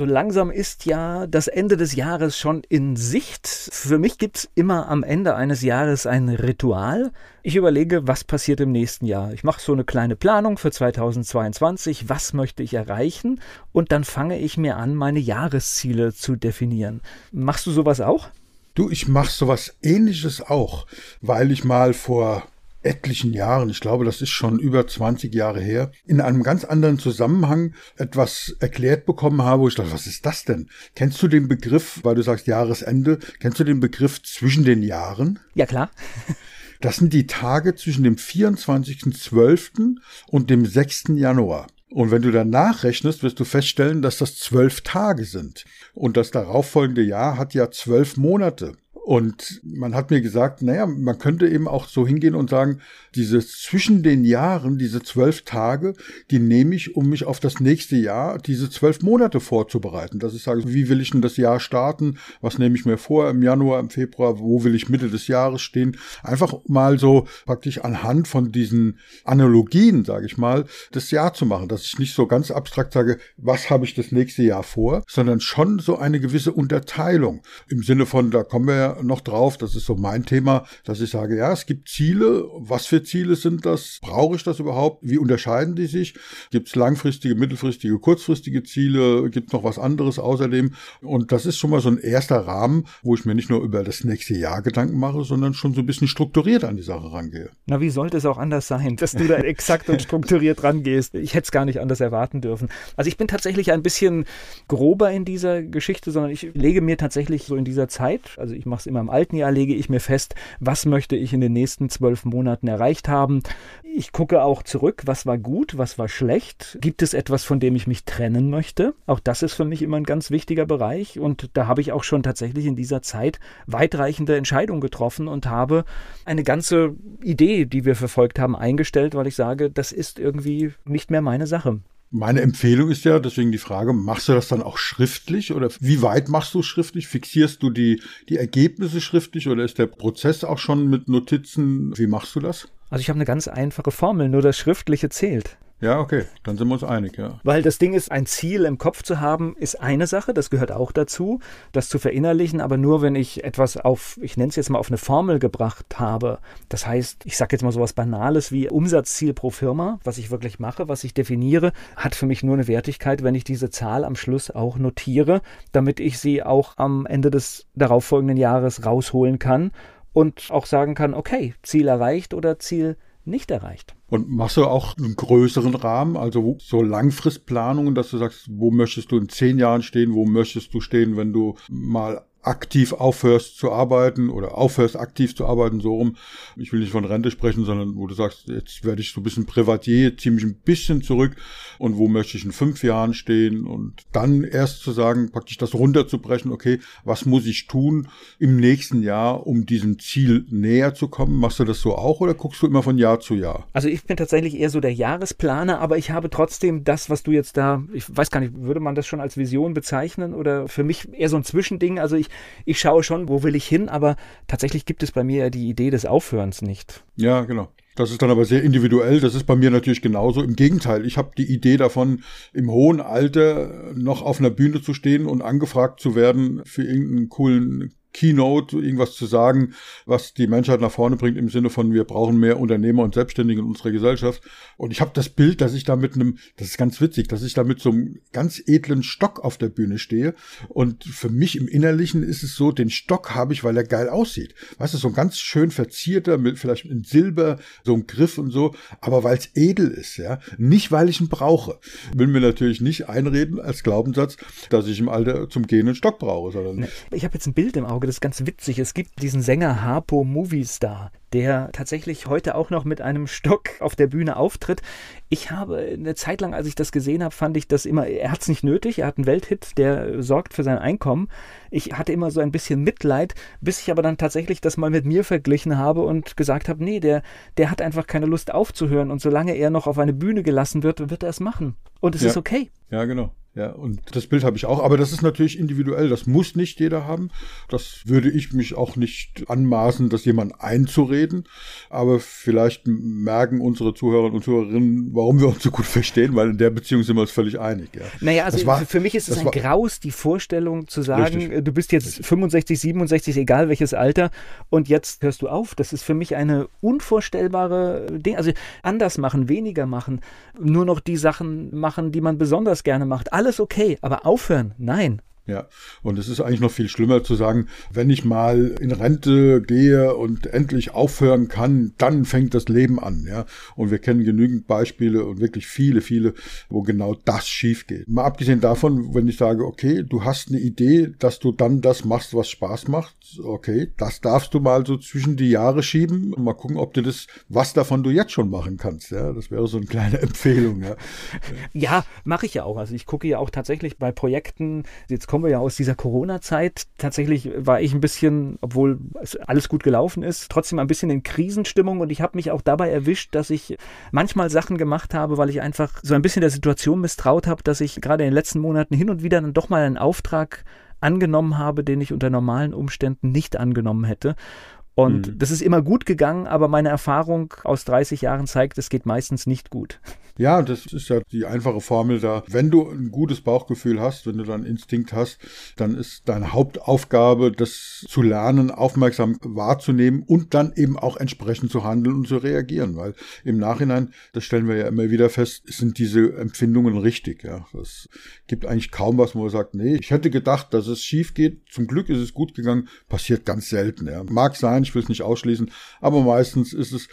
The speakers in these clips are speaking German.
So langsam ist ja das Ende des Jahres schon in Sicht. Für mich gibt es immer am Ende eines Jahres ein Ritual. Ich überlege, was passiert im nächsten Jahr. Ich mache so eine kleine Planung für 2022. Was möchte ich erreichen? Und dann fange ich mir an, meine Jahresziele zu definieren. Machst du sowas auch? Du, ich mache sowas ähnliches auch, weil ich mal vor etlichen Jahren, ich glaube, das ist schon über 20 Jahre her, in einem ganz anderen Zusammenhang etwas erklärt bekommen habe, wo ich dachte, was ist das denn? Kennst du den Begriff, weil du sagst Jahresende, kennst du den Begriff zwischen den Jahren? Ja, klar. Das sind die Tage zwischen dem 24.12. und dem 6. Januar. Und wenn du dann nachrechnest, wirst du feststellen, dass das zwölf Tage sind. Und das darauffolgende Jahr hat ja zwölf Monate. Und man hat mir gesagt, naja, man könnte eben auch so hingehen und sagen, diese zwischen den Jahren, diese zwölf Tage, die nehme ich, um mich auf das nächste Jahr, diese zwölf Monate vorzubereiten. Dass ich sage, wie will ich denn das Jahr starten? Was nehme ich mir vor im Januar, im Februar? Wo will ich Mitte des Jahres stehen? Einfach mal so praktisch anhand von diesen Analogien, sage ich mal, das Jahr zu machen. Dass ich nicht so ganz abstrakt sage, was habe ich das nächste Jahr vor, sondern schon so eine gewisse Unterteilung. Im Sinne von, da kommen wir ja noch drauf. Das ist so mein Thema, dass ich sage, ja, es gibt Ziele. Was für Ziele sind das? Brauche ich das überhaupt? Wie unterscheiden die sich? Gibt es langfristige, mittelfristige, kurzfristige Ziele? Gibt es noch was anderes außerdem? Und das ist schon mal so ein erster Rahmen, wo ich mir nicht nur über das nächste Jahr Gedanken mache, sondern schon so ein bisschen strukturiert an die Sache rangehe. Na, wie sollte es auch anders sein, dass du da exakt und strukturiert rangehst? Ich hätte es gar nicht anders erwarten dürfen. Also ich bin tatsächlich ein bisschen grober in dieser Geschichte, sondern ich lege mir tatsächlich so in dieser Zeit, also ich mache es immer im alten Jahr, lege ich mir fest, was möchte ich in den nächsten zwölf Monaten erreicht haben. Ich gucke auch zurück, was war gut, was war schlecht. Gibt es etwas, von dem ich mich trennen möchte? Auch das ist für mich immer ein ganz wichtiger Bereich. Und da habe ich auch schon tatsächlich in dieser Zeit weitreichende Entscheidungen getroffen und habe eine ganze Idee, die wir verfolgt haben, eingestellt, weil ich sage, das ist irgendwie nicht mehr meine Sache. Meine Empfehlung ist ja, deswegen die Frage, machst du das dann auch schriftlich oder wie weit machst du schriftlich? Fixierst du die, die Ergebnisse schriftlich oder ist der Prozess auch schon mit Notizen? Wie machst du das? Also ich habe eine ganz einfache Formel, nur das Schriftliche zählt. Ja, okay, dann sind wir uns einig, ja. Weil das Ding ist, ein Ziel im Kopf zu haben, ist eine Sache, das gehört auch dazu, das zu verinnerlichen, aber nur wenn ich etwas auf, ich nenne es jetzt mal auf eine Formel gebracht habe. Das heißt, ich sage jetzt mal sowas Banales wie Umsatzziel pro Firma, was ich wirklich mache, was ich definiere, hat für mich nur eine Wertigkeit, wenn ich diese Zahl am Schluss auch notiere, damit ich sie auch am Ende des darauffolgenden Jahres rausholen kann und auch sagen kann, okay, Ziel erreicht oder Ziel nicht erreicht. Und machst du auch einen größeren Rahmen, also so Langfristplanungen, dass du sagst, wo möchtest du in zehn Jahren stehen, wo möchtest du stehen, wenn du mal aktiv aufhörst zu arbeiten oder aufhörst aktiv zu arbeiten, so rum. Ich will nicht von Rente sprechen, sondern wo du sagst, jetzt werde ich so ein bisschen Privatier, ziehe mich ein bisschen zurück und wo möchte ich in fünf Jahren stehen und dann erst zu sagen, praktisch das runterzubrechen, okay, was muss ich tun im nächsten Jahr, um diesem Ziel näher zu kommen? Machst du das so auch oder guckst du immer von Jahr zu Jahr? Also ich bin tatsächlich eher so der Jahresplaner, aber ich habe trotzdem das, was du jetzt da, ich weiß gar nicht, würde man das schon als Vision bezeichnen oder für mich eher so ein Zwischending? Also ich ich schaue schon, wo will ich hin, aber tatsächlich gibt es bei mir ja die Idee des Aufhörens nicht. Ja, genau. Das ist dann aber sehr individuell. Das ist bei mir natürlich genauso. Im Gegenteil, ich habe die Idee davon, im hohen Alter noch auf einer Bühne zu stehen und angefragt zu werden für irgendeinen coolen Keynote irgendwas zu sagen, was die Menschheit nach vorne bringt im Sinne von wir brauchen mehr Unternehmer und Selbstständige in unserer Gesellschaft. Und ich habe das Bild, dass ich da mit einem, das ist ganz witzig, dass ich da mit so einem ganz edlen Stock auf der Bühne stehe. Und für mich im Innerlichen ist es so, den Stock habe ich, weil er geil aussieht. Weißt du, so ein ganz schön verzierter, mit vielleicht in Silber, so ein Griff und so, aber weil es edel ist, ja. Nicht, weil ich ihn brauche. Will mir natürlich nicht einreden als Glaubenssatz, dass ich im Alter zum Gehen einen Stock brauche, sondern. Ich habe jetzt ein Bild im Auge Auge. Das ist ganz witzig. Es gibt diesen Sänger Harpo Movie Star, der tatsächlich heute auch noch mit einem Stock auf der Bühne auftritt. Ich habe eine Zeit lang, als ich das gesehen habe, fand ich das immer, er hat es nicht nötig, er hat einen Welthit, der sorgt für sein Einkommen. Ich hatte immer so ein bisschen Mitleid, bis ich aber dann tatsächlich das mal mit mir verglichen habe und gesagt habe, nee, der, der hat einfach keine Lust aufzuhören und solange er noch auf eine Bühne gelassen wird, wird er es machen. Und es ja. ist okay. Ja, genau. Ja, und das Bild habe ich auch, aber das ist natürlich individuell, das muss nicht jeder haben. Das würde ich mich auch nicht anmaßen, das jemand einzureden. Aber vielleicht merken unsere Zuhörerinnen und Zuhörerinnen, warum wir uns so gut verstehen, weil in der Beziehung sind wir uns völlig einig. Ja. Naja, also war, für mich ist es ein war, Graus, die Vorstellung zu sagen, richtig, du bist jetzt richtig. 65, 67, egal welches Alter, und jetzt hörst du auf. Das ist für mich eine unvorstellbare Ding. Also anders machen, weniger machen, nur noch die Sachen machen, die man besonders gerne macht alles okay, aber aufhören, nein. Ja, und es ist eigentlich noch viel schlimmer zu sagen, wenn ich mal in Rente gehe und endlich aufhören kann, dann fängt das Leben an. Ja, und wir kennen genügend Beispiele und wirklich viele, viele, wo genau das schief geht. Mal abgesehen davon, wenn ich sage, okay, du hast eine Idee, dass du dann das machst, was Spaß macht, okay, das darfst du mal so zwischen die Jahre schieben und mal gucken, ob du das, was davon du jetzt schon machen kannst. Ja, das wäre so eine kleine Empfehlung. Ja, ja mache ich ja auch. Also ich gucke ja auch tatsächlich bei Projekten, jetzt kommen wir ja aus dieser Corona-Zeit. Tatsächlich war ich ein bisschen, obwohl alles gut gelaufen ist, trotzdem ein bisschen in Krisenstimmung und ich habe mich auch dabei erwischt, dass ich manchmal Sachen gemacht habe, weil ich einfach so ein bisschen der Situation misstraut habe, dass ich gerade in den letzten Monaten hin und wieder dann doch mal einen Auftrag angenommen habe, den ich unter normalen Umständen nicht angenommen hätte. Und mhm. das ist immer gut gegangen, aber meine Erfahrung aus 30 Jahren zeigt, es geht meistens nicht gut. Ja, das ist ja die einfache Formel da. Wenn du ein gutes Bauchgefühl hast, wenn du dann Instinkt hast, dann ist deine Hauptaufgabe, das zu lernen, aufmerksam wahrzunehmen und dann eben auch entsprechend zu handeln und zu reagieren, weil im Nachhinein, das stellen wir ja immer wieder fest, sind diese Empfindungen richtig. Ja, es gibt eigentlich kaum was, wo man sagt, nee, ich hätte gedacht, dass es schief geht. Zum Glück ist es gut gegangen, passiert ganz selten. Ja. Mag sein, ich will es nicht ausschließen, aber meistens ist es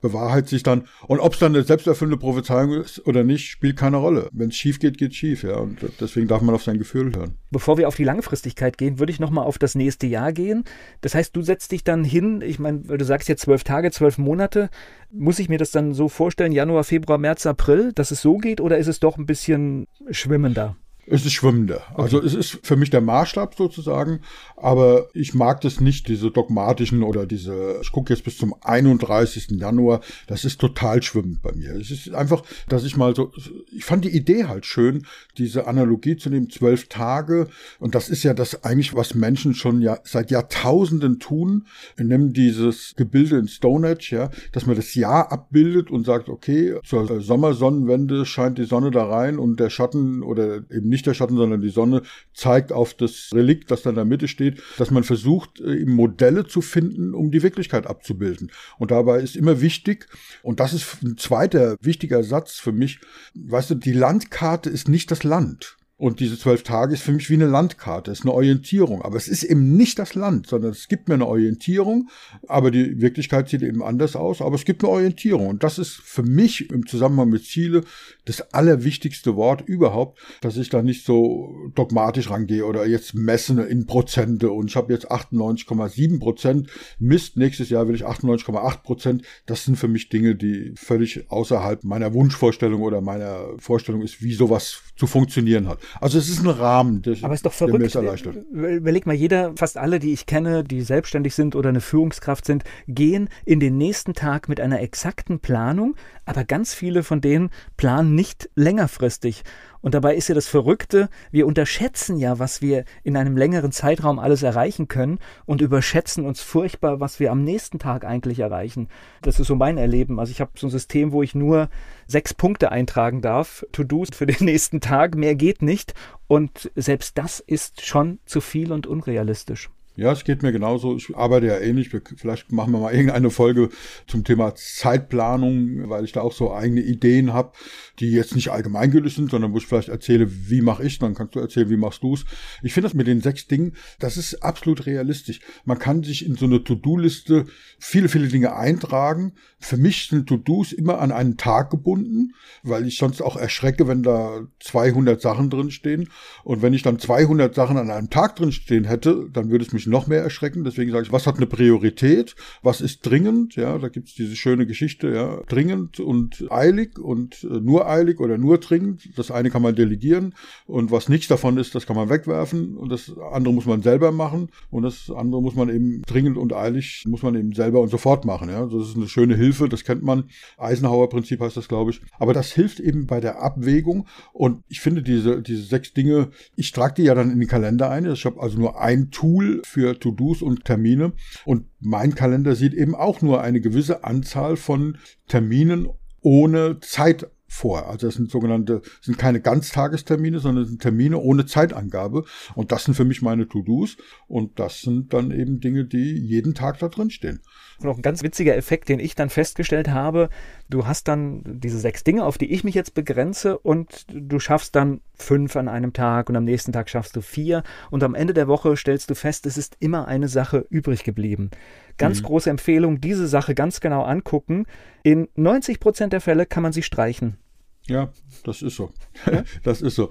bewahrheitet sich dann. Und ob es dann eine selbsterfüllende Prophezeiung ist oder nicht, spielt keine Rolle. Wenn es schief geht, geht schief, ja. Und deswegen darf man auf sein Gefühl hören. Bevor wir auf die Langfristigkeit gehen, würde ich nochmal auf das nächste Jahr gehen. Das heißt, du setzt dich dann hin, ich meine, du sagst jetzt zwölf Tage, zwölf Monate. Muss ich mir das dann so vorstellen, Januar, Februar, März, April, dass es so geht, oder ist es doch ein bisschen schwimmender? Es ist schwimmender. Okay. Also es ist für mich der Maßstab sozusagen, aber ich mag das nicht, diese dogmatischen oder diese, ich gucke jetzt bis zum 31. Januar, das ist total schwimmend bei mir. Es ist einfach, dass ich mal so, ich fand die Idee halt schön, diese Analogie zu dem zwölf Tage und das ist ja das eigentlich, was Menschen schon ja seit Jahrtausenden tun. Wir nehmen dieses Gebilde in Stonehenge, ja, dass man das Jahr abbildet und sagt, okay, zur Sommersonnenwende scheint die Sonne da rein und der Schatten oder eben nicht nicht der Schatten, sondern die Sonne zeigt auf das Relikt, das da in der Mitte steht, dass man versucht, äh, Modelle zu finden, um die Wirklichkeit abzubilden. Und dabei ist immer wichtig, und das ist ein zweiter wichtiger Satz für mich, weißt du, die Landkarte ist nicht das Land. Und diese zwölf Tage ist für mich wie eine Landkarte, ist eine Orientierung. Aber es ist eben nicht das Land, sondern es gibt mir eine Orientierung. Aber die Wirklichkeit sieht eben anders aus. Aber es gibt eine Orientierung. Und das ist für mich im Zusammenhang mit Ziele das allerwichtigste Wort überhaupt, dass ich da nicht so dogmatisch rangehe oder jetzt messe in Prozente. Und ich habe jetzt 98,7 Prozent. Mist, nächstes Jahr will ich 98,8 Prozent. Das sind für mich Dinge, die völlig außerhalb meiner Wunschvorstellung oder meiner Vorstellung ist, wie sowas zu funktionieren hat. Also es ist ein Rahmen, der, Aber ist doch verrückt. es erleichtert. Überleg mal, jeder, fast alle, die ich kenne, die selbstständig sind oder eine Führungskraft sind, gehen in den nächsten Tag mit einer exakten Planung, aber ganz viele von denen planen nicht längerfristig. Und dabei ist ja das Verrückte, wir unterschätzen ja, was wir in einem längeren Zeitraum alles erreichen können und überschätzen uns furchtbar, was wir am nächsten Tag eigentlich erreichen. Das ist so mein Erleben. Also ich habe so ein System, wo ich nur sechs Punkte eintragen darf, To-Dos für den nächsten Tag, mehr geht nicht. Und selbst das ist schon zu viel und unrealistisch. Ja, es geht mir genauso. Ich arbeite ja ähnlich. Vielleicht machen wir mal irgendeine Folge zum Thema Zeitplanung, weil ich da auch so eigene Ideen habe, die jetzt nicht allgemeingültig sind, sondern wo ich vielleicht erzähle, wie mache ich, dann kannst du erzählen, wie machst du es. Ich finde das mit den sechs Dingen, das ist absolut realistisch. Man kann sich in so eine To-Do-Liste viele, viele Dinge eintragen. Für mich sind To-Dos immer an einen Tag gebunden, weil ich sonst auch erschrecke, wenn da 200 Sachen drinstehen. Und wenn ich dann 200 Sachen an einem Tag drinstehen hätte, dann würde es mich noch mehr erschreckend. Deswegen sage ich, was hat eine Priorität? Was ist dringend? Ja, da gibt es diese schöne Geschichte, ja, dringend und eilig und äh, nur eilig oder nur dringend. Das eine kann man delegieren und was nichts davon ist, das kann man wegwerfen und das andere muss man selber machen und das andere muss man eben dringend und eilig muss man eben selber und sofort machen. Ja, das ist eine schöne Hilfe, das kennt man. Eisenhower Prinzip heißt das, glaube ich. Aber das hilft eben bei der Abwägung und ich finde diese, diese sechs Dinge, ich trage die ja dann in den Kalender ein. Ich habe also nur ein Tool für To-Dos und Termine und mein Kalender sieht eben auch nur eine gewisse Anzahl von Terminen ohne Zeit vor. Also das sind sogenannte, sind keine Ganztagestermine, sondern sind Termine ohne Zeitangabe. Und das sind für mich meine To-Dos. Und das sind dann eben Dinge, die jeden Tag da drin stehen. Noch ein ganz witziger Effekt, den ich dann festgestellt habe. Du hast dann diese sechs Dinge, auf die ich mich jetzt begrenze und du schaffst dann fünf an einem Tag und am nächsten Tag schaffst du vier. Und am Ende der Woche stellst du fest, es ist immer eine Sache übrig geblieben. Ganz mhm. große Empfehlung, diese Sache ganz genau angucken. In 90 Prozent der Fälle kann man sie streichen. Ja, das ist so. Ja? Das ist so.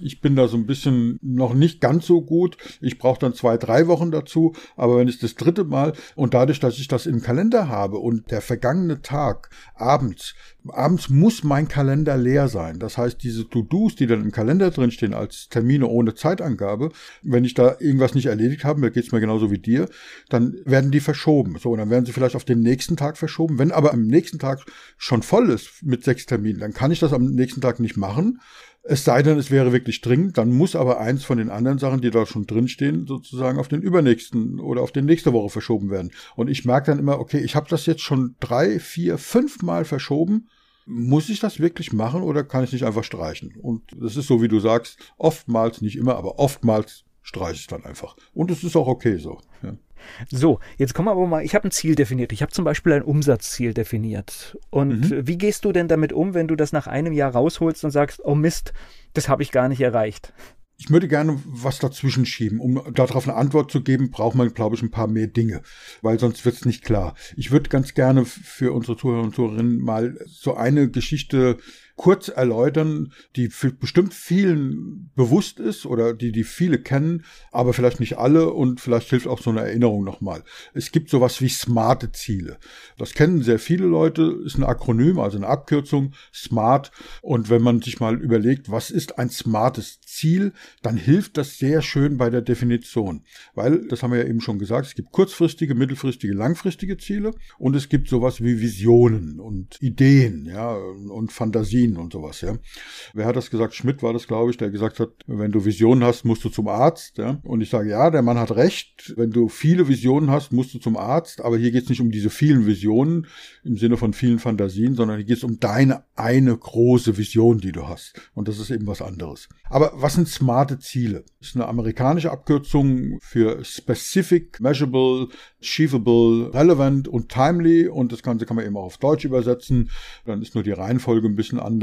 Ich bin da so ein bisschen noch nicht ganz so gut. Ich brauche dann zwei, drei Wochen dazu. Aber wenn ich das dritte Mal und dadurch, dass ich das im Kalender habe und der vergangene Tag abends Abends muss mein Kalender leer sein. Das heißt, diese To-Dos, die dann im Kalender drinstehen als Termine ohne Zeitangabe, wenn ich da irgendwas nicht erledigt habe, da geht's mir genauso wie dir, dann werden die verschoben. So, und dann werden sie vielleicht auf den nächsten Tag verschoben. Wenn aber am nächsten Tag schon voll ist mit sechs Terminen, dann kann ich das am nächsten Tag nicht machen. Es sei denn, es wäre wirklich dringend, dann muss aber eins von den anderen Sachen, die da schon drinstehen, sozusagen auf den übernächsten oder auf den nächste Woche verschoben werden. Und ich merke dann immer, okay, ich habe das jetzt schon drei, vier, fünf Mal verschoben. Muss ich das wirklich machen oder kann ich nicht einfach streichen? Und das ist so, wie du sagst, oftmals, nicht immer, aber oftmals streiche ich dann einfach. Und es ist auch okay so. Ja. So, jetzt kommen wir aber mal, ich habe ein Ziel definiert. Ich habe zum Beispiel ein Umsatzziel definiert. Und mhm. wie gehst du denn damit um, wenn du das nach einem Jahr rausholst und sagst, oh Mist, das habe ich gar nicht erreicht? Ich würde gerne was dazwischen schieben. Um darauf eine Antwort zu geben, braucht man, glaube ich, ein paar mehr Dinge, weil sonst wird es nicht klar. Ich würde ganz gerne für unsere Zuhörer und Zuhörerinnen mal so eine Geschichte kurz erläutern, die bestimmt vielen bewusst ist oder die die viele kennen, aber vielleicht nicht alle und vielleicht hilft auch so eine Erinnerung nochmal. Es gibt sowas wie smarte Ziele. Das kennen sehr viele Leute, ist ein Akronym, also eine Abkürzung, SMART. Und wenn man sich mal überlegt, was ist ein smartes Ziel, dann hilft das sehr schön bei der Definition. Weil, das haben wir ja eben schon gesagt, es gibt kurzfristige, mittelfristige, langfristige Ziele und es gibt sowas wie Visionen und Ideen, ja, und Fantasien Medizin und sowas, ja. Wer hat das gesagt? Schmidt war das, glaube ich, der gesagt hat, wenn du Visionen hast, musst du zum Arzt, ja. Und ich sage, ja, der Mann hat recht. Wenn du viele Visionen hast, musst du zum Arzt. Aber hier geht es nicht um diese vielen Visionen im Sinne von vielen Fantasien, sondern hier geht es um deine eine große Vision, die du hast. Und das ist eben was anderes. Aber was sind smarte Ziele? Das ist eine amerikanische Abkürzung für Specific, Measurable, Achievable, Relevant und Timely. Und das Ganze kann man eben auch auf Deutsch übersetzen. Dann ist nur die Reihenfolge ein bisschen anders.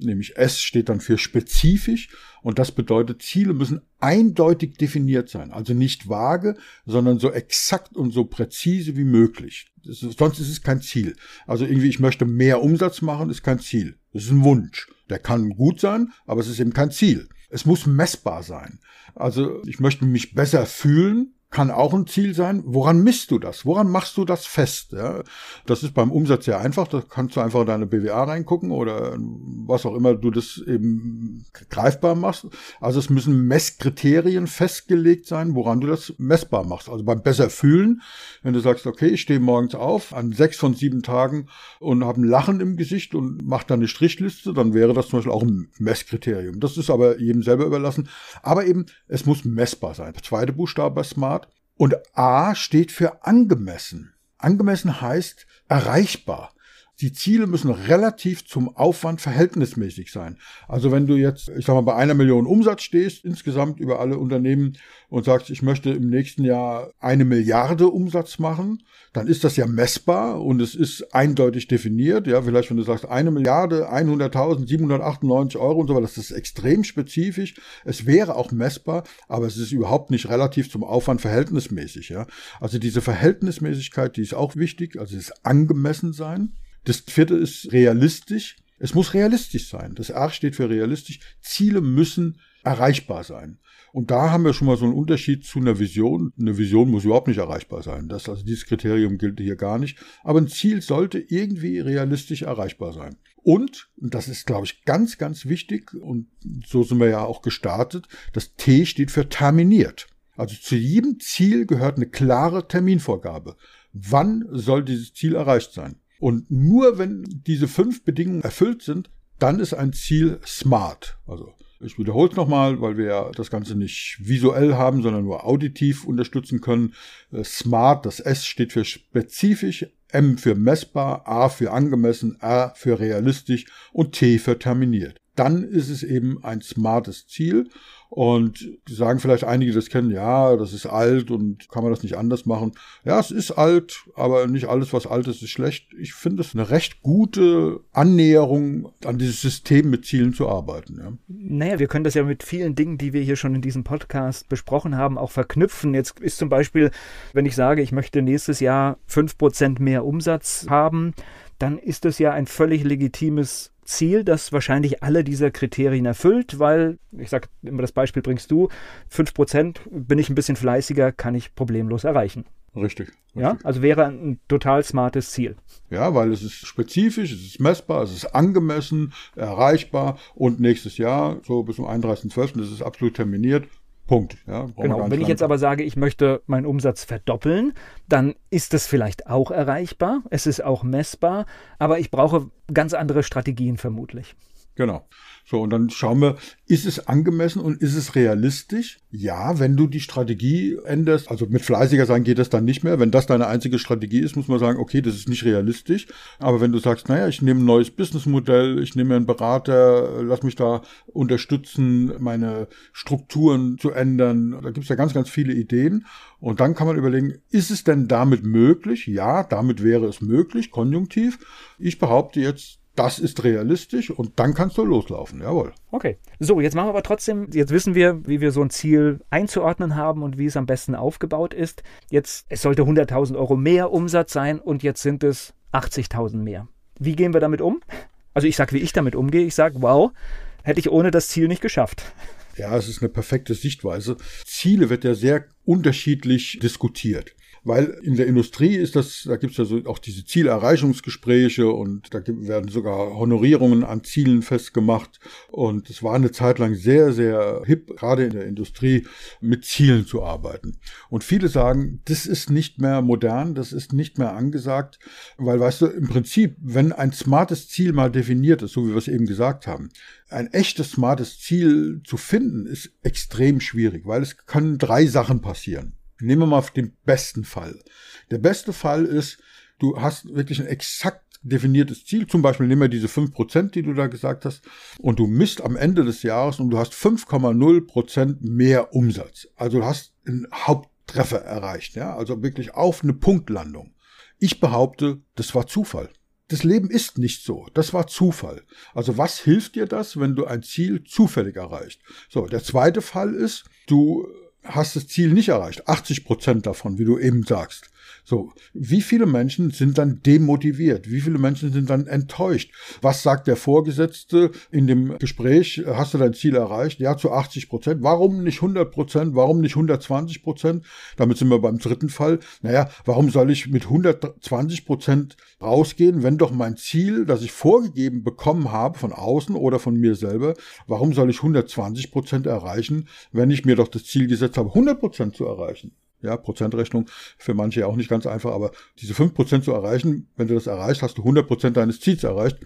Nämlich S steht dann für spezifisch. Und das bedeutet, Ziele müssen eindeutig definiert sein. Also nicht vage, sondern so exakt und so präzise wie möglich. Ist, sonst ist es kein Ziel. Also irgendwie, ich möchte mehr Umsatz machen, ist kein Ziel. Das ist ein Wunsch. Der kann gut sein, aber es ist eben kein Ziel. Es muss messbar sein. Also ich möchte mich besser fühlen, kann auch ein Ziel sein. Woran misst du das? Woran machst du das fest? Ja, das ist beim Umsatz sehr einfach. Da kannst du einfach in deine BWA reingucken oder was auch immer du das eben greifbar machst. Also es müssen Messkriterien festgelegt sein, woran du das messbar machst. Also beim besser fühlen, wenn du sagst, okay, ich stehe morgens auf an sechs von sieben Tagen und habe ein Lachen im Gesicht und mache dann eine Strichliste, dann wäre das zum Beispiel auch ein Messkriterium. Das ist aber jedem selber überlassen. Aber eben, es muss messbar sein. Der zweite Buchstabe bei Smart und A steht für angemessen. Angemessen heißt erreichbar. Die Ziele müssen relativ zum Aufwand verhältnismäßig sein. Also wenn du jetzt, ich sag mal, bei einer Million Umsatz stehst, insgesamt über alle Unternehmen und sagst, ich möchte im nächsten Jahr eine Milliarde Umsatz machen, dann ist das ja messbar und es ist eindeutig definiert. Ja, vielleicht wenn du sagst, eine Milliarde, 100.000, 798 Euro und so weiter, das ist extrem spezifisch. Es wäre auch messbar, aber es ist überhaupt nicht relativ zum Aufwand verhältnismäßig. Ja, also diese Verhältnismäßigkeit, die ist auch wichtig. Also es ist angemessen sein. Das vierte ist realistisch. Es muss realistisch sein. Das R steht für realistisch. Ziele müssen erreichbar sein. Und da haben wir schon mal so einen Unterschied zu einer Vision. Eine Vision muss überhaupt nicht erreichbar sein. Das, also dieses Kriterium gilt hier gar nicht. Aber ein Ziel sollte irgendwie realistisch erreichbar sein. Und, und das ist, glaube ich, ganz, ganz wichtig, und so sind wir ja auch gestartet, das T steht für terminiert. Also zu jedem Ziel gehört eine klare Terminvorgabe. Wann soll dieses Ziel erreicht sein? Und nur wenn diese fünf Bedingungen erfüllt sind, dann ist ein Ziel smart. Also ich wiederhole es nochmal, weil wir das Ganze nicht visuell haben, sondern nur auditiv unterstützen können. Äh, smart, das S steht für spezifisch, M für messbar, A für angemessen, R für realistisch und T für terminiert. Dann ist es eben ein smartes Ziel und sagen vielleicht einige, das kennen, ja, das ist alt und kann man das nicht anders machen. Ja, es ist alt, aber nicht alles, was alt ist, ist schlecht. Ich finde es eine recht gute Annäherung an dieses System mit Zielen zu arbeiten. Ja. Naja, wir können das ja mit vielen Dingen, die wir hier schon in diesem Podcast besprochen haben, auch verknüpfen. Jetzt ist zum Beispiel, wenn ich sage, ich möchte nächstes Jahr fünf Prozent mehr Umsatz haben, dann ist das ja ein völlig legitimes Ziel, das wahrscheinlich alle dieser Kriterien erfüllt, weil, ich sage immer das Beispiel bringst du, 5% bin ich ein bisschen fleißiger, kann ich problemlos erreichen. Richtig, richtig. Ja, also wäre ein total smartes Ziel. Ja, weil es ist spezifisch, es ist messbar, es ist angemessen, erreichbar und nächstes Jahr, so bis zum 31.12., das ist absolut terminiert, Punkt. Ja, genau. Wenn ich jetzt aber sage, ich möchte meinen Umsatz verdoppeln, dann ist das vielleicht auch erreichbar. Es ist auch messbar, aber ich brauche ganz andere Strategien vermutlich. Genau. So, und dann schauen wir, ist es angemessen und ist es realistisch? Ja, wenn du die Strategie änderst, also mit fleißiger sein geht das dann nicht mehr. Wenn das deine einzige Strategie ist, muss man sagen, okay, das ist nicht realistisch. Aber wenn du sagst, naja, ich nehme ein neues Businessmodell, ich nehme einen Berater, lass mich da unterstützen, meine Strukturen zu ändern, da gibt's ja ganz, ganz viele Ideen. Und dann kann man überlegen, ist es denn damit möglich? Ja, damit wäre es möglich, konjunktiv. Ich behaupte jetzt, das ist realistisch und dann kannst du loslaufen, jawohl. Okay. So, jetzt machen wir aber trotzdem, jetzt wissen wir, wie wir so ein Ziel einzuordnen haben und wie es am besten aufgebaut ist. Jetzt, es sollte 100.000 Euro mehr Umsatz sein und jetzt sind es 80.000 mehr. Wie gehen wir damit um? Also ich sage, wie ich damit umgehe. Ich sage, wow, hätte ich ohne das Ziel nicht geschafft. Ja, es ist eine perfekte Sichtweise. Ziele wird ja sehr unterschiedlich diskutiert. Weil in der Industrie ist das, da gibt es ja so auch diese Zielerreichungsgespräche und da werden sogar Honorierungen an Zielen festgemacht. Und es war eine Zeit lang sehr, sehr hip, gerade in der Industrie, mit Zielen zu arbeiten. Und viele sagen, das ist nicht mehr modern, das ist nicht mehr angesagt, weil, weißt du, im Prinzip, wenn ein smartes Ziel mal definiert ist, so wie wir es eben gesagt haben, ein echtes smartes Ziel zu finden, ist extrem schwierig, weil es können drei Sachen passieren. Nehmen wir mal den besten Fall. Der beste Fall ist, du hast wirklich ein exakt definiertes Ziel. Zum Beispiel nehmen wir diese 5%, die du da gesagt hast, und du misst am Ende des Jahres und du hast 5,0% mehr Umsatz. Also du hast einen Haupttreffer erreicht, ja, also wirklich auf eine Punktlandung. Ich behaupte, das war Zufall. Das Leben ist nicht so. Das war Zufall. Also was hilft dir das, wenn du ein Ziel zufällig erreicht? So, der zweite Fall ist, du hast das Ziel nicht erreicht. 80 Prozent davon, wie du eben sagst. So, wie viele Menschen sind dann demotiviert? Wie viele Menschen sind dann enttäuscht? Was sagt der Vorgesetzte in dem Gespräch? Hast du dein Ziel erreicht? Ja, zu 80 Prozent. Warum nicht 100 Prozent? Warum nicht 120 Prozent? Damit sind wir beim dritten Fall. Naja, warum soll ich mit 120 Prozent rausgehen, wenn doch mein Ziel, das ich vorgegeben bekommen habe von außen oder von mir selber, warum soll ich 120 Prozent erreichen, wenn ich mir doch das Ziel gesetzt habe, 100 Prozent zu erreichen? Ja, Prozentrechnung für manche auch nicht ganz einfach, aber diese 5% zu erreichen, wenn du das erreicht, hast du 100% deines Ziels erreicht.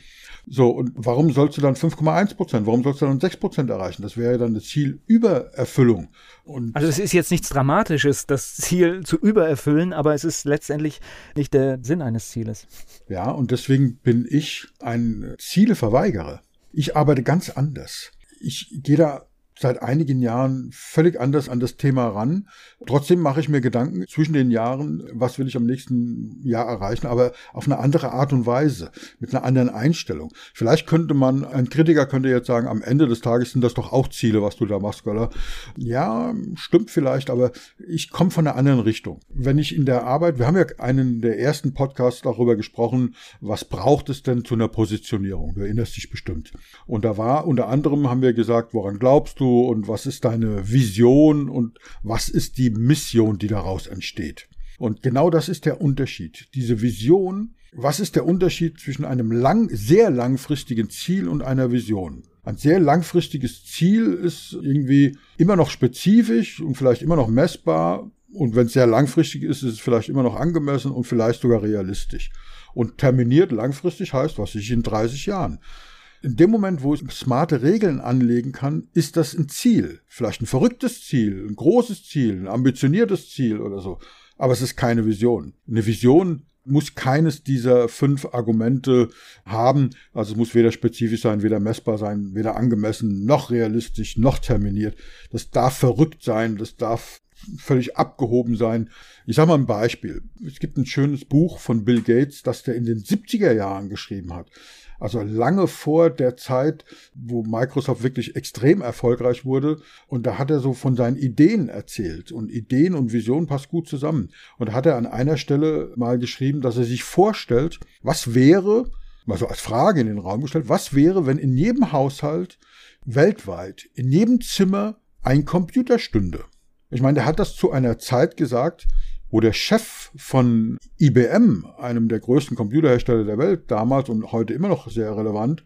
So, und warum sollst du dann 5,1%? Warum sollst du dann 6% erreichen? Das wäre ja dann eine Zielübererfüllung. Und also es ist jetzt nichts Dramatisches, das Ziel zu übererfüllen, aber es ist letztendlich nicht der Sinn eines Zieles. Ja, und deswegen bin ich ein Zieleverweigerer. Ich arbeite ganz anders. Ich gehe da seit einigen Jahren völlig anders an das Thema ran. Trotzdem mache ich mir Gedanken zwischen den Jahren, was will ich am nächsten Jahr erreichen, aber auf eine andere Art und Weise, mit einer anderen Einstellung. Vielleicht könnte man, ein Kritiker könnte jetzt sagen, am Ende des Tages sind das doch auch Ziele, was du da machst, Göller. Ja, stimmt vielleicht, aber ich komme von einer anderen Richtung. Wenn ich in der Arbeit, wir haben ja einen der ersten Podcasts darüber gesprochen, was braucht es denn zu einer Positionierung? Du erinnerst dich bestimmt. Und da war unter anderem haben wir gesagt, woran glaubst du und was ist deine Vision und was ist die Mission, die daraus entsteht? Und genau das ist der Unterschied. Diese Vision, was ist der Unterschied zwischen einem lang, sehr langfristigen Ziel und einer Vision? Ein sehr langfristiges Ziel ist irgendwie immer noch spezifisch und vielleicht immer noch messbar. Und wenn es sehr langfristig ist, ist es vielleicht immer noch angemessen und vielleicht sogar realistisch. Und terminiert langfristig heißt, was ich in 30 Jahren. In dem Moment, wo ich smarte Regeln anlegen kann, ist das ein Ziel. Vielleicht ein verrücktes Ziel, ein großes Ziel, ein ambitioniertes Ziel oder so. Aber es ist keine Vision. Eine Vision muss keines dieser fünf Argumente haben. Also es muss weder spezifisch sein, weder messbar sein, weder angemessen, noch realistisch, noch terminiert. Das darf verrückt sein, das darf völlig abgehoben sein. Ich sage mal ein Beispiel. Es gibt ein schönes Buch von Bill Gates, das der in den 70er Jahren geschrieben hat. Also lange vor der Zeit, wo Microsoft wirklich extrem erfolgreich wurde. Und da hat er so von seinen Ideen erzählt. Und Ideen und Visionen passt gut zusammen. Und da hat er an einer Stelle mal geschrieben, dass er sich vorstellt, was wäre, also als Frage in den Raum gestellt, was wäre, wenn in jedem Haushalt weltweit, in jedem Zimmer ein Computer stünde? Ich meine, der hat das zu einer Zeit gesagt, wo der Chef von IBM, einem der größten Computerhersteller der Welt damals und heute immer noch sehr relevant,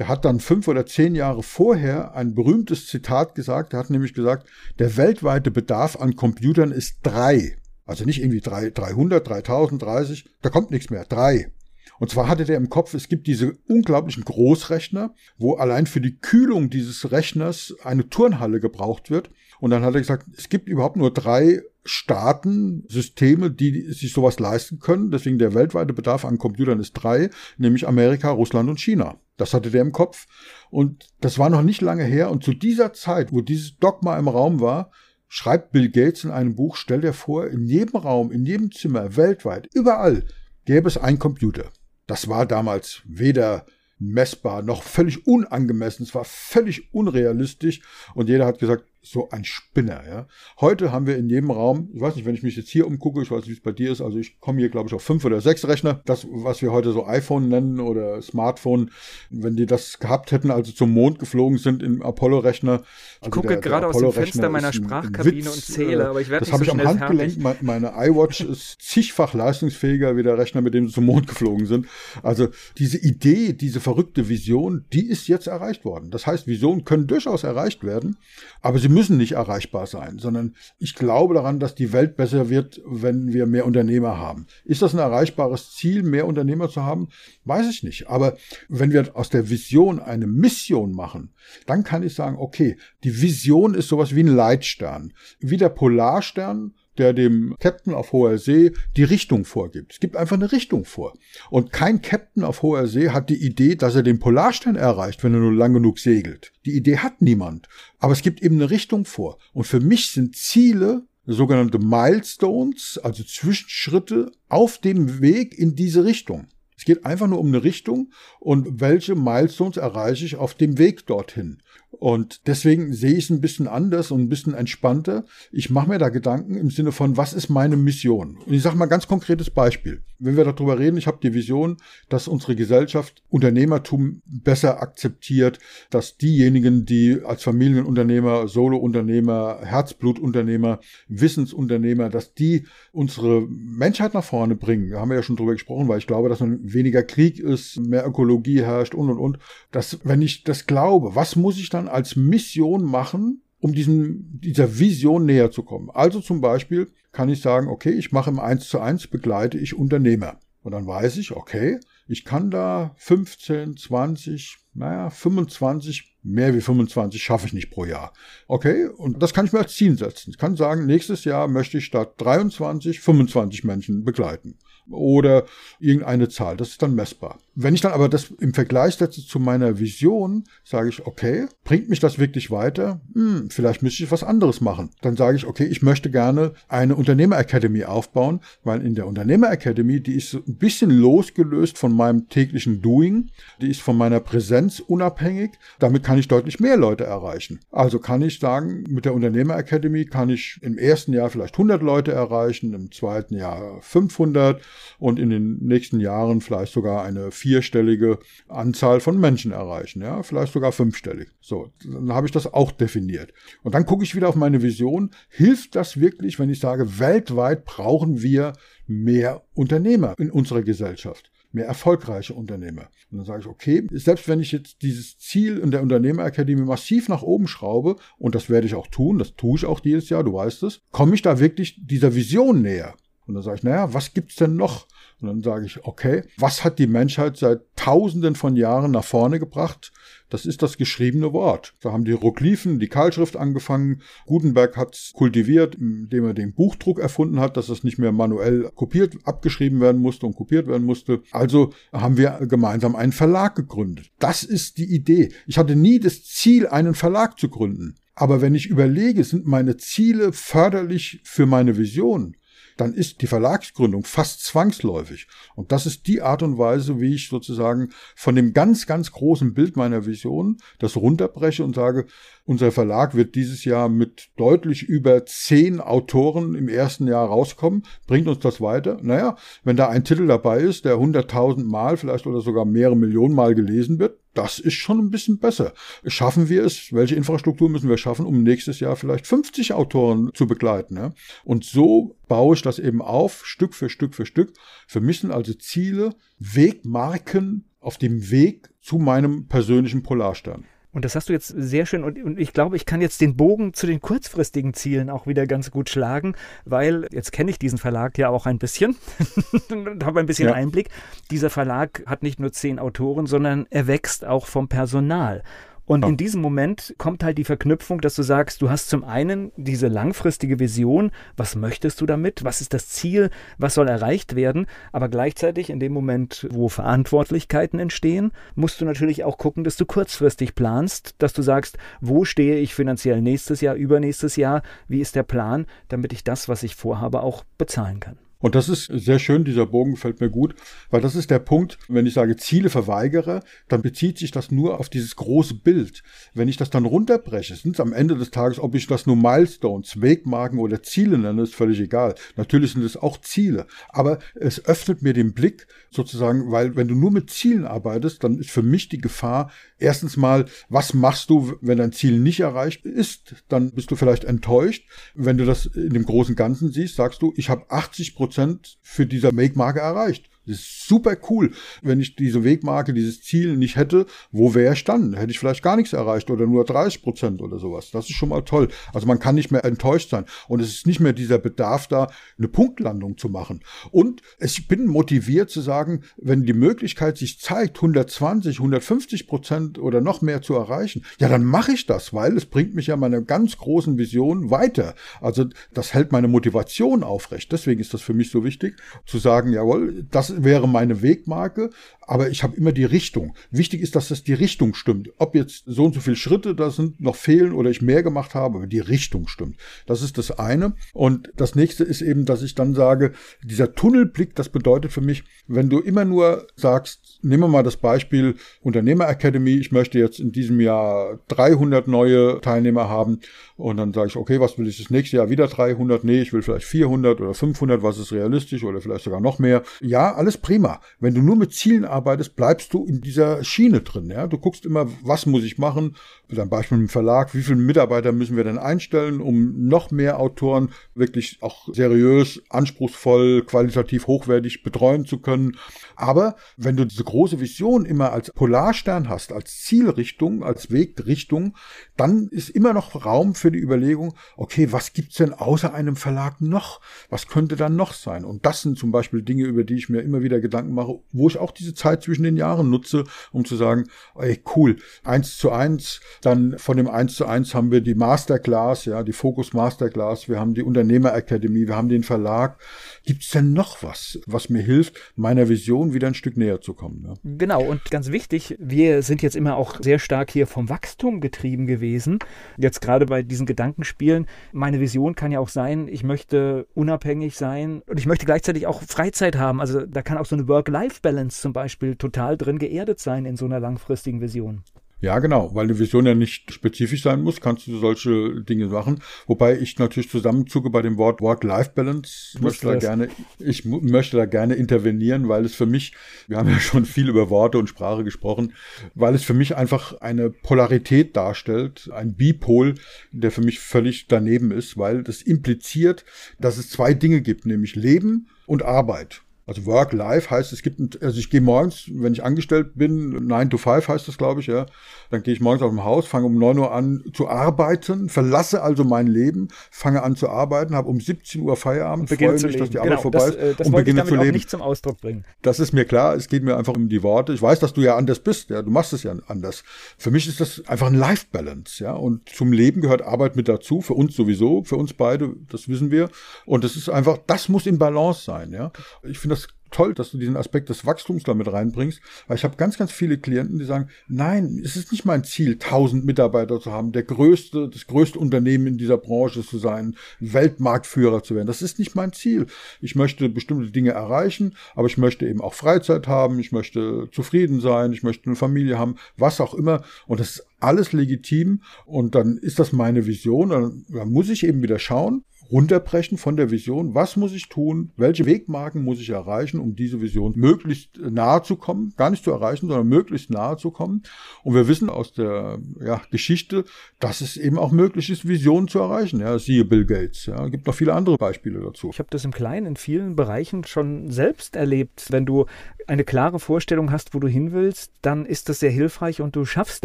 der hat dann fünf oder zehn Jahre vorher ein berühmtes Zitat gesagt. Er hat nämlich gesagt, der weltweite Bedarf an Computern ist drei. Also nicht irgendwie drei, 300, 3000, 30, da kommt nichts mehr, drei. Und zwar hatte der im Kopf, es gibt diese unglaublichen Großrechner, wo allein für die Kühlung dieses Rechners eine Turnhalle gebraucht wird. Und dann hat er gesagt, es gibt überhaupt nur drei Staaten, Systeme, die sich sowas leisten können. Deswegen der weltweite Bedarf an Computern ist drei, nämlich Amerika, Russland und China. Das hatte der im Kopf. Und das war noch nicht lange her. Und zu dieser Zeit, wo dieses Dogma im Raum war, schreibt Bill Gates in einem Buch, stell dir vor, in jedem Raum, in jedem Zimmer, weltweit, überall gäbe es einen Computer. Das war damals weder messbar noch völlig unangemessen. Es war völlig unrealistisch. Und jeder hat gesagt, so ein Spinner. Ja. Heute haben wir in jedem Raum, ich weiß nicht, wenn ich mich jetzt hier umgucke, ich weiß nicht, wie es bei dir ist, also ich komme hier, glaube ich, auf fünf oder sechs Rechner. Das, was wir heute so iPhone nennen oder Smartphone, wenn die das gehabt hätten, also zum Mond geflogen sind im Apollo-Rechner. Ich also gucke gerade aus dem Fenster meiner Sprachkabine und zähle, äh, aber ich werde nicht Das habe so ich am Handgelenk. Meine, meine iWatch ist zigfach leistungsfähiger wie der Rechner, mit dem sie zum Mond geflogen sind. Also diese Idee, diese verrückte Vision, die ist jetzt erreicht worden. Das heißt, Visionen können durchaus erreicht werden, aber sie müssen nicht erreichbar sein, sondern ich glaube daran, dass die Welt besser wird, wenn wir mehr Unternehmer haben. Ist das ein erreichbares Ziel, mehr Unternehmer zu haben? Weiß ich nicht. Aber wenn wir aus der Vision eine Mission machen, dann kann ich sagen, okay, die Vision ist sowas wie ein Leitstern. Wie der Polarstern der dem Captain auf hoher See die Richtung vorgibt. Es gibt einfach eine Richtung vor. Und kein Captain auf hoher See hat die Idee, dass er den Polarstern erreicht, wenn er nur lang genug segelt. Die Idee hat niemand. Aber es gibt eben eine Richtung vor. Und für mich sind Ziele sogenannte Milestones, also Zwischenschritte auf dem Weg in diese Richtung. Es geht einfach nur um eine Richtung und welche Milestones erreiche ich auf dem Weg dorthin. Und deswegen sehe ich es ein bisschen anders und ein bisschen entspannter. Ich mache mir da Gedanken im Sinne von, was ist meine Mission? Und ich sage mal ganz konkretes Beispiel. Wenn wir darüber reden, ich habe die Vision, dass unsere Gesellschaft Unternehmertum besser akzeptiert, dass diejenigen, die als Familienunternehmer, Solo-Unternehmer, Herzblutunternehmer, Wissensunternehmer, dass die unsere Menschheit nach vorne bringen. Da haben wir ja schon drüber gesprochen, weil ich glaube, dass man weniger Krieg ist, mehr Ökologie herrscht und und und. Dass, wenn ich das glaube, was muss ich dann dann als Mission machen, um diesen, dieser Vision näher zu kommen. Also zum Beispiel kann ich sagen, okay, ich mache im 1 zu 1 begleite ich Unternehmer. Und dann weiß ich, okay, ich kann da 15, 20, naja, 25 mehr wie 25 schaffe ich nicht pro Jahr. Okay, und das kann ich mir als Ziel setzen. Ich kann sagen, nächstes Jahr möchte ich statt 23 25 Menschen begleiten oder irgendeine Zahl. Das ist dann messbar. Wenn ich dann aber das im Vergleich setze zu meiner Vision, sage ich, okay, bringt mich das wirklich weiter? Hm, vielleicht müsste ich was anderes machen. Dann sage ich, okay, ich möchte gerne eine Unternehmer-Academy aufbauen, weil in der Unternehmer-Academy, die ist ein bisschen losgelöst von meinem täglichen Doing, die ist von meiner Präsenz unabhängig. Damit kann ich deutlich mehr Leute erreichen. Also kann ich sagen, mit der Unternehmer-Academy kann ich im ersten Jahr vielleicht 100 Leute erreichen, im zweiten Jahr 500 und in den nächsten Jahren vielleicht sogar eine vierstellige Anzahl von Menschen erreichen, ja, vielleicht sogar fünfstellig. So, dann habe ich das auch definiert. Und dann gucke ich wieder auf meine Vision. Hilft das wirklich, wenn ich sage, weltweit brauchen wir mehr Unternehmer in unserer Gesellschaft? mehr erfolgreiche Unternehmer. Und dann sage ich, okay, selbst wenn ich jetzt dieses Ziel in der Unternehmerakademie massiv nach oben schraube, und das werde ich auch tun, das tue ich auch jedes Jahr, du weißt es, komme ich da wirklich dieser Vision näher. Und dann sage ich, naja, was gibt's denn noch? Und dann sage ich, okay, was hat die Menschheit seit Tausenden von Jahren nach vorne gebracht? Das ist das geschriebene Wort. Da haben die Hieroglyphen, die Kahlschrift angefangen. Gutenberg hat kultiviert, indem er den Buchdruck erfunden hat, dass es nicht mehr manuell kopiert, abgeschrieben werden musste und kopiert werden musste. Also haben wir gemeinsam einen Verlag gegründet. Das ist die Idee. Ich hatte nie das Ziel, einen Verlag zu gründen. Aber wenn ich überlege, sind meine Ziele förderlich für meine Vision, dann ist die Verlagsgründung fast zwangsläufig. Und das ist die Art und Weise, wie ich sozusagen von dem ganz, ganz großen Bild meiner Vision das runterbreche und sage, unser Verlag wird dieses Jahr mit deutlich über zehn Autoren im ersten Jahr rauskommen. Bringt uns das weiter? Naja, wenn da ein Titel dabei ist, der hunderttausend Mal vielleicht oder sogar mehrere Millionen Mal gelesen wird, das ist schon ein bisschen besser. Schaffen wir es? Welche Infrastruktur müssen wir schaffen, um nächstes Jahr vielleicht 50 Autoren zu begleiten? Ja? Und so baue ich das eben auf, Stück für Stück für Stück. Für mich sind also Ziele, Wegmarken auf dem Weg zu meinem persönlichen Polarstern. Und das hast du jetzt sehr schön und, und, ich glaube, ich kann jetzt den Bogen zu den kurzfristigen Zielen auch wieder ganz gut schlagen, weil jetzt kenne ich diesen Verlag ja auch ein bisschen und habe ein bisschen ja. Einblick. Dieser Verlag hat nicht nur zehn Autoren, sondern er wächst auch vom Personal. Und oh. in diesem Moment kommt halt die Verknüpfung, dass du sagst, du hast zum einen diese langfristige Vision, was möchtest du damit, was ist das Ziel, was soll erreicht werden, aber gleichzeitig in dem Moment, wo Verantwortlichkeiten entstehen, musst du natürlich auch gucken, dass du kurzfristig planst, dass du sagst, wo stehe ich finanziell nächstes Jahr, übernächstes Jahr, wie ist der Plan, damit ich das, was ich vorhabe, auch bezahlen kann. Und das ist sehr schön, dieser Bogen gefällt mir gut, weil das ist der Punkt, wenn ich sage Ziele verweigere, dann bezieht sich das nur auf dieses große Bild. Wenn ich das dann runterbreche, sind es am Ende des Tages, ob ich das nur Milestones, Wegmarken oder Ziele nenne, ist völlig egal. Natürlich sind es auch Ziele, aber es öffnet mir den Blick sozusagen, weil wenn du nur mit Zielen arbeitest, dann ist für mich die Gefahr, erstens mal, was machst du, wenn dein Ziel nicht erreicht ist? Dann bist du vielleicht enttäuscht. Wenn du das in dem großen Ganzen siehst, sagst du, ich habe 80 Prozent Prozent für diese Make-Marke erreicht. Das ist super cool. Wenn ich diese Wegmarke, dieses Ziel nicht hätte, wo wäre ich dann? Hätte ich vielleicht gar nichts erreicht oder nur 30 Prozent oder sowas. Das ist schon mal toll. Also man kann nicht mehr enttäuscht sein. Und es ist nicht mehr dieser Bedarf da, eine Punktlandung zu machen. Und ich bin motiviert zu sagen, wenn die Möglichkeit sich zeigt, 120, 150 Prozent oder noch mehr zu erreichen, ja, dann mache ich das, weil es bringt mich ja meiner ganz großen Vision weiter. Also das hält meine Motivation aufrecht. Deswegen ist das für mich so wichtig, zu sagen, jawohl, das wäre meine Wegmarke, aber ich habe immer die Richtung. Wichtig ist, dass das die Richtung stimmt. Ob jetzt so und so viele Schritte da sind, noch fehlen oder ich mehr gemacht habe, die Richtung stimmt. Das ist das eine. Und das nächste ist eben, dass ich dann sage, dieser Tunnelblick, das bedeutet für mich, wenn du immer nur sagst, nehmen wir mal das Beispiel Unternehmer Academy, ich möchte jetzt in diesem Jahr 300 neue Teilnehmer haben und dann sage ich, okay, was will ich das nächste Jahr wieder 300? Nee, ich will vielleicht 400 oder 500, was ist realistisch oder vielleicht sogar noch mehr. Ja, alles prima. Wenn du nur mit Zielen arbeitest, bleibst du in dieser Schiene drin. Ja? Du guckst immer, was muss ich machen? Einem Beispiel im Verlag, wie viele Mitarbeiter müssen wir denn einstellen, um noch mehr Autoren wirklich auch seriös, anspruchsvoll, qualitativ hochwertig betreuen zu können. Aber wenn du diese große Vision immer als Polarstern hast, als Zielrichtung, als Wegrichtung, dann ist immer noch Raum für die Überlegung, okay, was gibt's denn außer einem Verlag noch? Was könnte dann noch sein? Und das sind zum Beispiel Dinge, über die ich mir immer immer wieder Gedanken mache, wo ich auch diese Zeit zwischen den Jahren nutze, um zu sagen, ey, cool, eins zu eins, dann von dem eins zu eins haben wir die Masterclass, ja, die Focus Masterclass, wir haben die Unternehmerakademie, wir haben den Verlag. Gibt es denn noch was, was mir hilft, meiner Vision wieder ein Stück näher zu kommen? Ne? Genau, und ganz wichtig, wir sind jetzt immer auch sehr stark hier vom Wachstum getrieben gewesen. Jetzt gerade bei diesen Gedankenspielen. Meine Vision kann ja auch sein, ich möchte unabhängig sein und ich möchte gleichzeitig auch Freizeit haben. Also da kann auch so eine Work-Life-Balance zum Beispiel total drin geerdet sein in so einer langfristigen Vision. Ja, genau, weil eine Vision ja nicht spezifisch sein muss, kannst du solche Dinge machen. Wobei ich natürlich zusammenzuge bei dem Wort Work-Life-Balance, möchte da gerne, ich möchte da gerne intervenieren, weil es für mich, wir haben ja schon viel über Worte und Sprache gesprochen, weil es für mich einfach eine Polarität darstellt, ein Bipol, der für mich völlig daneben ist, weil das impliziert, dass es zwei Dinge gibt, nämlich Leben und Arbeit. Also Work-Life heißt, es gibt, also ich gehe morgens, wenn ich angestellt bin, 9 to 5 heißt das, glaube ich, ja. Dann gehe ich morgens aus dem Haus, fange um 9 Uhr an zu arbeiten, verlasse also mein Leben, fange an zu arbeiten, habe um 17 Uhr Feierabend, freue mich, dass die Arbeit genau, vorbei ist das, äh, das und beginne zu leben. nicht zum Ausdruck bringen. Das ist mir klar, es geht mir einfach um die Worte. Ich weiß, dass du ja anders bist, ja, du machst es ja anders. Für mich ist das einfach ein Life-Balance, ja. Und zum Leben gehört Arbeit mit dazu, für uns sowieso, für uns beide, das wissen wir. Und es ist einfach, das muss in Balance sein, ja. Ich finde das toll, dass du diesen Aspekt des Wachstums damit reinbringst, weil ich habe ganz, ganz viele Klienten, die sagen, nein, es ist nicht mein Ziel, 1000 Mitarbeiter zu haben, der größte, das größte Unternehmen in dieser Branche zu sein, Weltmarktführer zu werden. Das ist nicht mein Ziel. Ich möchte bestimmte Dinge erreichen, aber ich möchte eben auch Freizeit haben, ich möchte zufrieden sein, ich möchte eine Familie haben, was auch immer. Und das ist alles legitim und dann ist das meine Vision. Dann, dann muss ich eben wieder schauen, runterbrechen von der Vision, was muss ich tun, welche Wegmarken muss ich erreichen, um diese Vision möglichst nahe zu kommen, gar nicht zu erreichen, sondern möglichst nahe zu kommen. Und wir wissen aus der ja, Geschichte, dass es eben auch möglich ist, Visionen zu erreichen. Ja, siehe Bill Gates. Ja, gibt noch viele andere Beispiele dazu. Ich habe das im Kleinen in vielen Bereichen schon selbst erlebt. Wenn du eine klare Vorstellung hast, wo du hin willst, dann ist das sehr hilfreich und du schaffst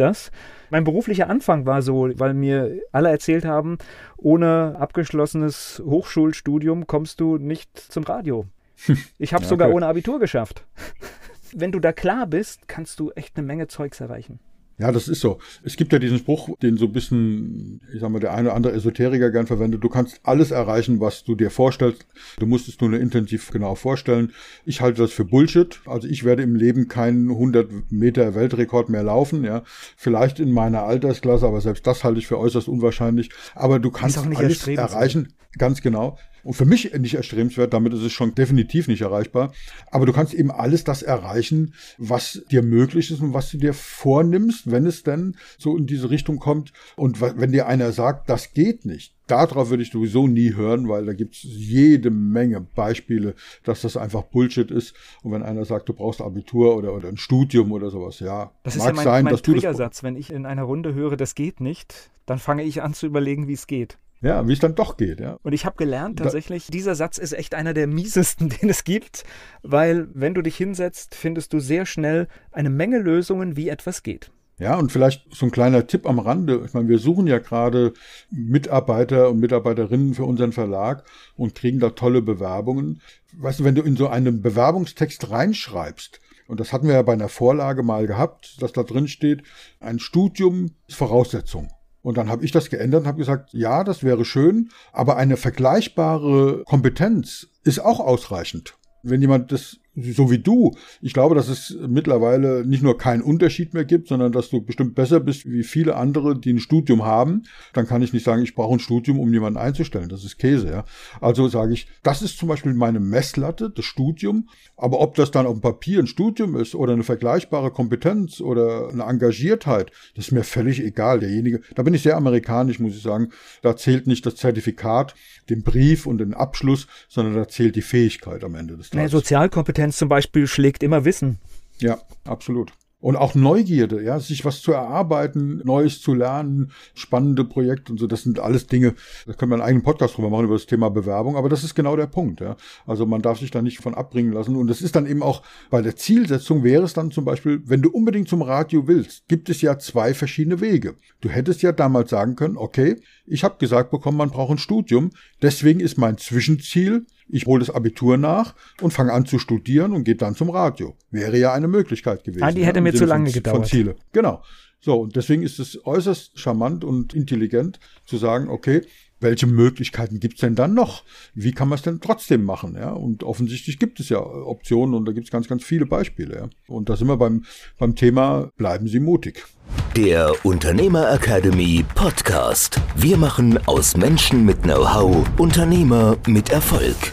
das. Mein beruflicher Anfang war so, weil mir alle erzählt haben, ohne abgeschlossenes Hochschulstudium kommst du nicht zum Radio. Ich habe ja, sogar okay. ohne Abitur geschafft. Wenn du da klar bist, kannst du echt eine Menge Zeugs erreichen. Ja, das ist so. Es gibt ja diesen Spruch, den so ein bisschen, ich sag mal, der eine oder andere Esoteriker gern verwendet. Du kannst alles erreichen, was du dir vorstellst. Du musst es nur intensiv genau vorstellen. Ich halte das für Bullshit. Also ich werde im Leben keinen 100 Meter Weltrekord mehr laufen, ja. Vielleicht in meiner Altersklasse, aber selbst das halte ich für äußerst unwahrscheinlich. Aber du kannst alles erreichen. Ganz genau. Und für mich nicht erstrebenswert, damit ist es schon definitiv nicht erreichbar. Aber du kannst eben alles das erreichen, was dir möglich ist und was du dir vornimmst, wenn es denn so in diese Richtung kommt. Und wenn dir einer sagt, das geht nicht, darauf würde ich sowieso nie hören, weil da gibt es jede Menge Beispiele, dass das einfach Bullshit ist. Und wenn einer sagt, du brauchst Abitur oder, oder ein Studium oder sowas, ja. Das ist ja mein, sein, mein Triggersatz. Wenn ich in einer Runde höre, das geht nicht, dann fange ich an zu überlegen, wie es geht. Ja, wie es dann doch geht, ja. Und ich habe gelernt, tatsächlich, dieser Satz ist echt einer der miesesten, den es gibt, weil wenn du dich hinsetzt, findest du sehr schnell eine Menge Lösungen, wie etwas geht. Ja, und vielleicht so ein kleiner Tipp am Rande. Ich meine, wir suchen ja gerade Mitarbeiter und Mitarbeiterinnen für unseren Verlag und kriegen da tolle Bewerbungen. Weißt du, wenn du in so einen Bewerbungstext reinschreibst, und das hatten wir ja bei einer Vorlage mal gehabt, dass da drin steht, ein Studium ist Voraussetzung. Und dann habe ich das geändert und habe gesagt, ja, das wäre schön, aber eine vergleichbare Kompetenz ist auch ausreichend. Wenn jemand das so wie du. Ich glaube, dass es mittlerweile nicht nur keinen Unterschied mehr gibt, sondern dass du bestimmt besser bist wie viele andere, die ein Studium haben. Dann kann ich nicht sagen, ich brauche ein Studium, um jemanden einzustellen. Das ist Käse, ja. Also sage ich, das ist zum Beispiel meine Messlatte, das Studium. Aber ob das dann auf dem Papier ein Studium ist oder eine vergleichbare Kompetenz oder eine Engagiertheit, das ist mir völlig egal. Derjenige, da bin ich sehr amerikanisch, muss ich sagen. Da zählt nicht das Zertifikat, den Brief und den Abschluss, sondern da zählt die Fähigkeit am Ende des Tages. Sozialkompetenz Kompetenz zum Beispiel schlägt immer Wissen. Ja, absolut. Und auch Neugierde, ja, sich was zu erarbeiten, Neues zu lernen, spannende Projekte und so, das sind alles Dinge, da können wir einen eigenen Podcast drüber machen über das Thema Bewerbung, aber das ist genau der Punkt, ja. Also man darf sich da nicht von abbringen lassen. Und es ist dann eben auch bei der Zielsetzung wäre es dann zum Beispiel, wenn du unbedingt zum Radio willst, gibt es ja zwei verschiedene Wege. Du hättest ja damals sagen können, okay, ich habe gesagt bekommen, man braucht ein Studium, deswegen ist mein Zwischenziel, ich hole das Abitur nach und fange an zu studieren und gehe dann zum Radio. Wäre ja eine Möglichkeit gewesen. Ah, die hätte ja, mir zu lange von, gedauert. Von Ziele. Genau. So, und deswegen ist es äußerst charmant und intelligent zu sagen, okay, welche Möglichkeiten gibt's denn dann noch? Wie kann man es denn trotzdem machen? Ja? Und offensichtlich gibt es ja Optionen und da gibt's ganz, ganz viele Beispiele. Ja? Und da sind wir beim, beim Thema, bleiben Sie mutig. Der Unternehmer Academy Podcast. Wir machen aus Menschen mit Know-how Unternehmer mit Erfolg.